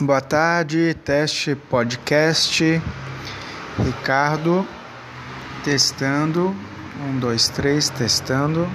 Boa tarde, teste podcast. Ricardo, testando. Um, dois, três, testando.